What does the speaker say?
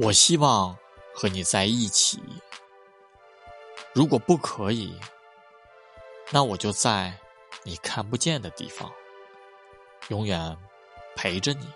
我希望和你在一起。如果不可以那我就在你看不见的地方永远陪着你。